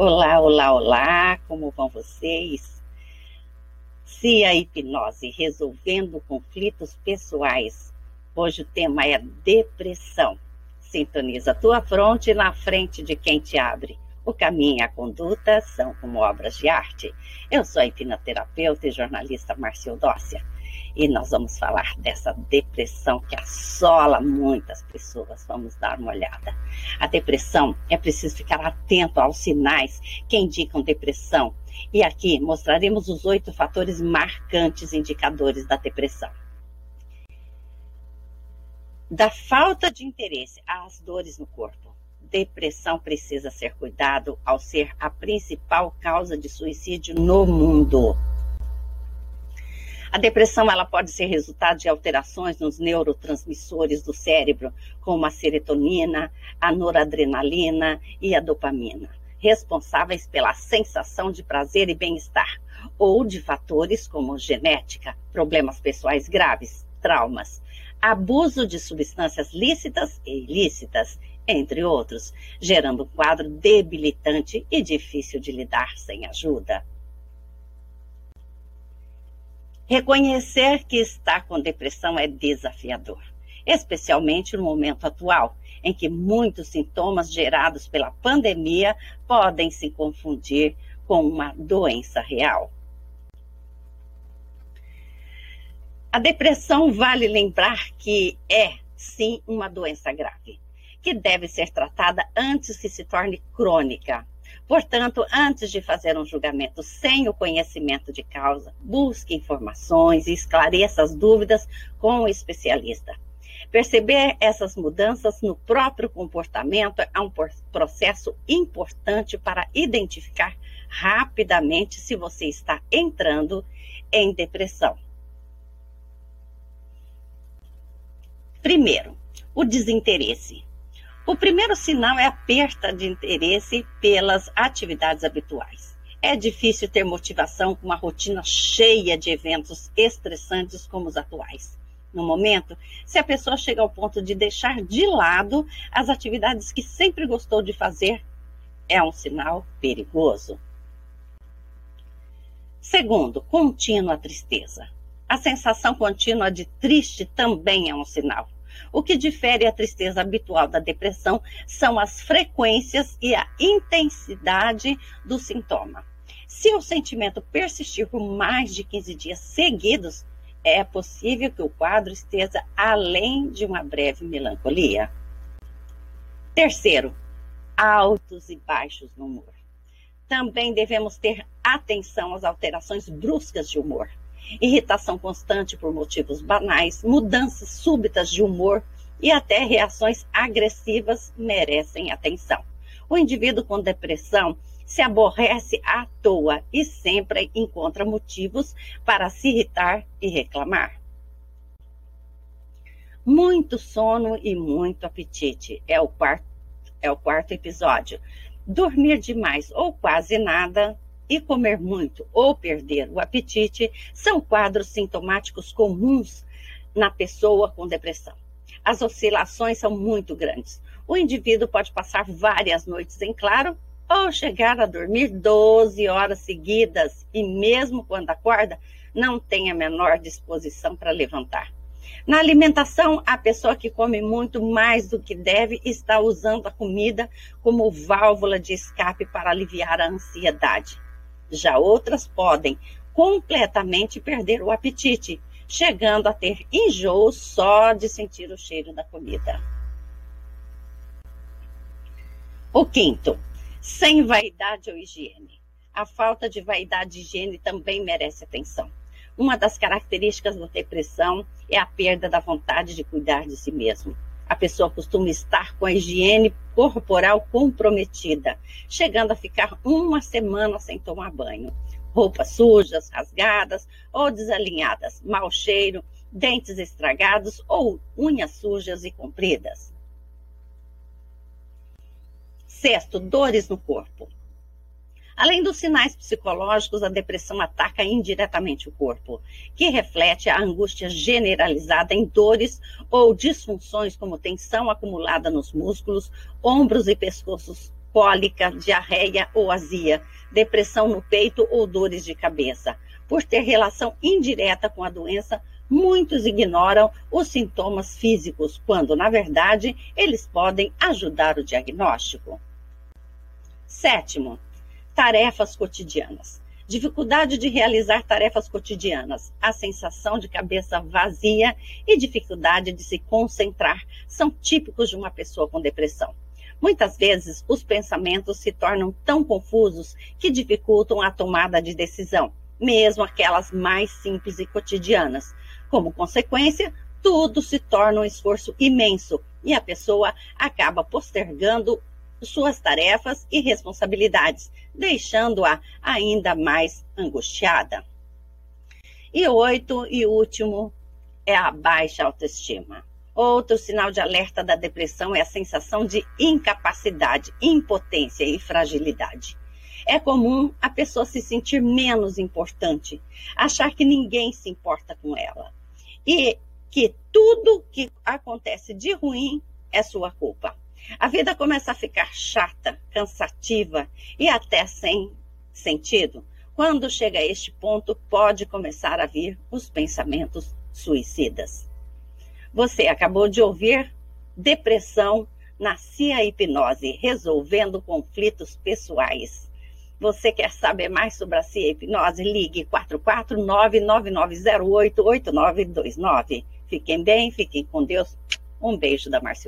Olá, olá, olá, como vão vocês? Se a hipnose resolvendo conflitos pessoais. Hoje o tema é depressão. Sintoniza a tua fronte na frente de quem te abre. O caminho e a conduta são como obras de arte. Eu sou a hipnoterapeuta e jornalista Marcia Dócia e nós vamos falar dessa depressão que assola muitas pessoas. Vamos dar uma olhada. A depressão é preciso ficar atento aos sinais que indicam depressão. E aqui mostraremos os oito fatores marcantes indicadores da depressão. Da falta de interesse às dores no corpo. Depressão precisa ser cuidado ao ser a principal causa de suicídio no mundo. A depressão ela pode ser resultado de alterações nos neurotransmissores do cérebro, como a serotonina, a noradrenalina e a dopamina, responsáveis pela sensação de prazer e bem-estar, ou de fatores como genética, problemas pessoais graves, traumas, abuso de substâncias lícitas e ilícitas, entre outros, gerando um quadro debilitante e difícil de lidar sem ajuda. Reconhecer que está com depressão é desafiador, especialmente no momento atual, em que muitos sintomas gerados pela pandemia podem se confundir com uma doença real. A depressão vale lembrar que é, sim, uma doença grave, que deve ser tratada antes que se torne crônica Portanto, antes de fazer um julgamento sem o conhecimento de causa, busque informações e esclareça as dúvidas com o especialista. Perceber essas mudanças no próprio comportamento é um processo importante para identificar rapidamente se você está entrando em depressão. Primeiro, o desinteresse. O primeiro sinal é a perda de interesse pelas atividades habituais. É difícil ter motivação com uma rotina cheia de eventos estressantes como os atuais. No momento, se a pessoa chega ao ponto de deixar de lado as atividades que sempre gostou de fazer, é um sinal perigoso. Segundo, contínua tristeza. A sensação contínua de triste também é um sinal. O que difere a tristeza habitual da depressão são as frequências e a intensidade do sintoma. Se o sentimento persistir por mais de 15 dias seguidos, é possível que o quadro esteja além de uma breve melancolia. Terceiro, altos e baixos no humor. Também devemos ter atenção às alterações bruscas de humor irritação constante por motivos banais, mudanças súbitas de humor e até reações agressivas merecem atenção. O indivíduo com depressão se aborrece à toa e sempre encontra motivos para se irritar e reclamar. Muito sono e muito apetite é o quarto, é o quarto episódio. Dormir demais ou quase nada e comer muito ou perder o apetite são quadros sintomáticos comuns na pessoa com depressão. As oscilações são muito grandes. O indivíduo pode passar várias noites em claro ou chegar a dormir 12 horas seguidas e, mesmo quando acorda, não tem a menor disposição para levantar. Na alimentação, a pessoa que come muito mais do que deve está usando a comida como válvula de escape para aliviar a ansiedade. Já outras podem completamente perder o apetite, chegando a ter enjoo só de sentir o cheiro da comida. O quinto, sem vaidade ou higiene. A falta de vaidade e higiene também merece atenção. Uma das características da depressão é a perda da vontade de cuidar de si mesmo. A pessoa costuma estar com a higiene corporal comprometida, chegando a ficar uma semana sem tomar banho. Roupas sujas, rasgadas ou desalinhadas, mau cheiro, dentes estragados ou unhas sujas e compridas. Sexto, dores no corpo. Além dos sinais psicológicos, a depressão ataca indiretamente o corpo, que reflete a angústia generalizada em dores ou disfunções como tensão acumulada nos músculos, ombros e pescoços cólica, diarreia ou azia, depressão no peito ou dores de cabeça. Por ter relação indireta com a doença, muitos ignoram os sintomas físicos, quando, na verdade, eles podem ajudar o diagnóstico. Sétimo, tarefas cotidianas. Dificuldade de realizar tarefas cotidianas, a sensação de cabeça vazia e dificuldade de se concentrar são típicos de uma pessoa com depressão. Muitas vezes, os pensamentos se tornam tão confusos que dificultam a tomada de decisão, mesmo aquelas mais simples e cotidianas. Como consequência, tudo se torna um esforço imenso e a pessoa acaba postergando suas tarefas e responsabilidades, deixando-a ainda mais angustiada. E oito e último é a baixa autoestima. Outro sinal de alerta da depressão é a sensação de incapacidade, impotência e fragilidade. É comum a pessoa se sentir menos importante, achar que ninguém se importa com ela e que tudo que acontece de ruim é sua culpa. A vida começa a ficar chata, cansativa e até sem sentido. Quando chega a este ponto, pode começar a vir os pensamentos suicidas. Você acabou de ouvir Depressão na CIA Hipnose, resolvendo conflitos pessoais. Você quer saber mais sobre a CIA Hipnose? Ligue 449-9908-8929. Fiquem bem, fiquem com Deus. Um beijo da Marcia.